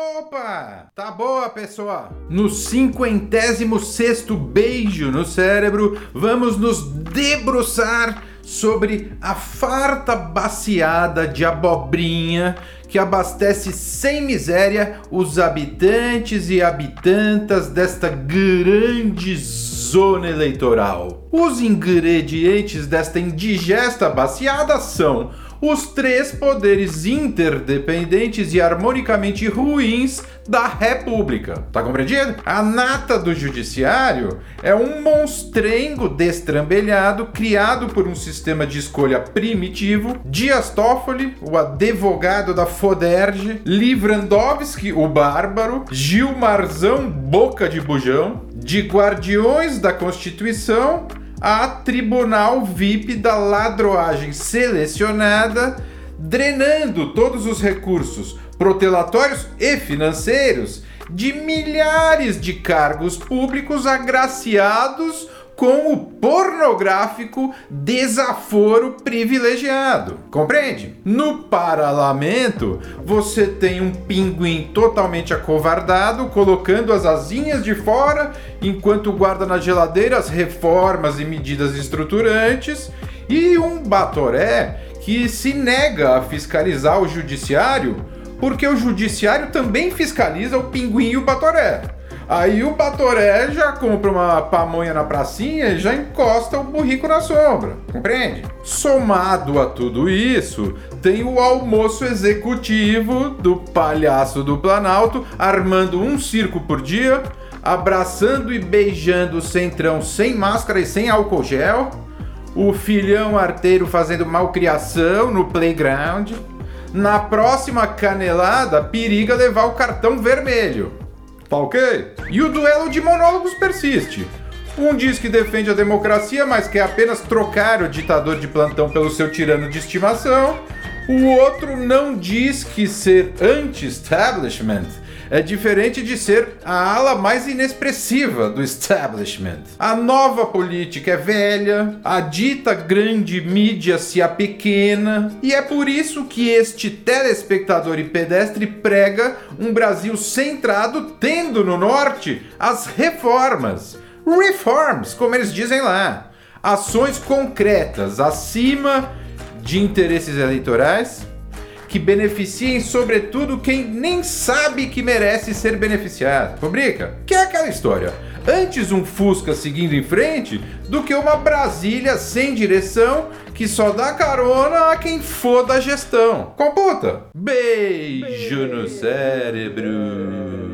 Opa! Tá boa, pessoal! No cinquentésimo sexto beijo no cérebro, vamos nos debruçar sobre a farta baciada de abobrinha que abastece sem miséria os habitantes e habitantas desta grande zona eleitoral. Os ingredientes desta indigesta baciada são os três poderes interdependentes e harmonicamente ruins da República. Tá compreendido? A nata do judiciário é um monstrengo destrambelhado criado por um sistema de escolha primitivo, Dias Toffoli, o advogado da Foderge, Livrandowski, o bárbaro, Gilmarzão, boca de bujão, de guardiões da Constituição a Tribunal VIP da ladroagem selecionada, drenando todos os recursos protelatórios e financeiros de milhares de cargos públicos agraciados com o pornográfico desaforo privilegiado. Compreende? No parlamento, você tem um pinguim totalmente acovardado, colocando as asinhas de fora, enquanto guarda na geladeira as reformas e medidas estruturantes, e um batoré que se nega a fiscalizar o judiciário, porque o judiciário também fiscaliza o pinguim e o batoré. Aí o Batoré já compra uma pamonha na pracinha e já encosta o burrico na sombra, compreende? Somado a tudo isso, tem o almoço executivo do palhaço do Planalto armando um circo por dia, abraçando e beijando o centrão sem máscara e sem álcool gel, o filhão arteiro fazendo malcriação no playground. Na próxima canelada, periga levar o cartão vermelho. Tá ok? E o duelo de monólogos persiste. Um diz que defende a democracia, mas quer apenas trocar o ditador de plantão pelo seu tirano de estimação. O outro não diz que ser anti-establishment é diferente de ser a ala mais inexpressiva do establishment. A nova política é velha, a dita grande mídia se apequena, e é por isso que este telespectador e pedestre prega um Brasil centrado, tendo no norte as reformas. Reforms, como eles dizem lá. Ações concretas acima de interesses eleitorais que beneficiem sobretudo quem nem sabe que merece ser beneficiado. Fabrica? Que é aquela história. Antes um Fusca seguindo em frente do que uma Brasília sem direção que só dá carona a quem for da gestão. Computa. Beijo no cérebro.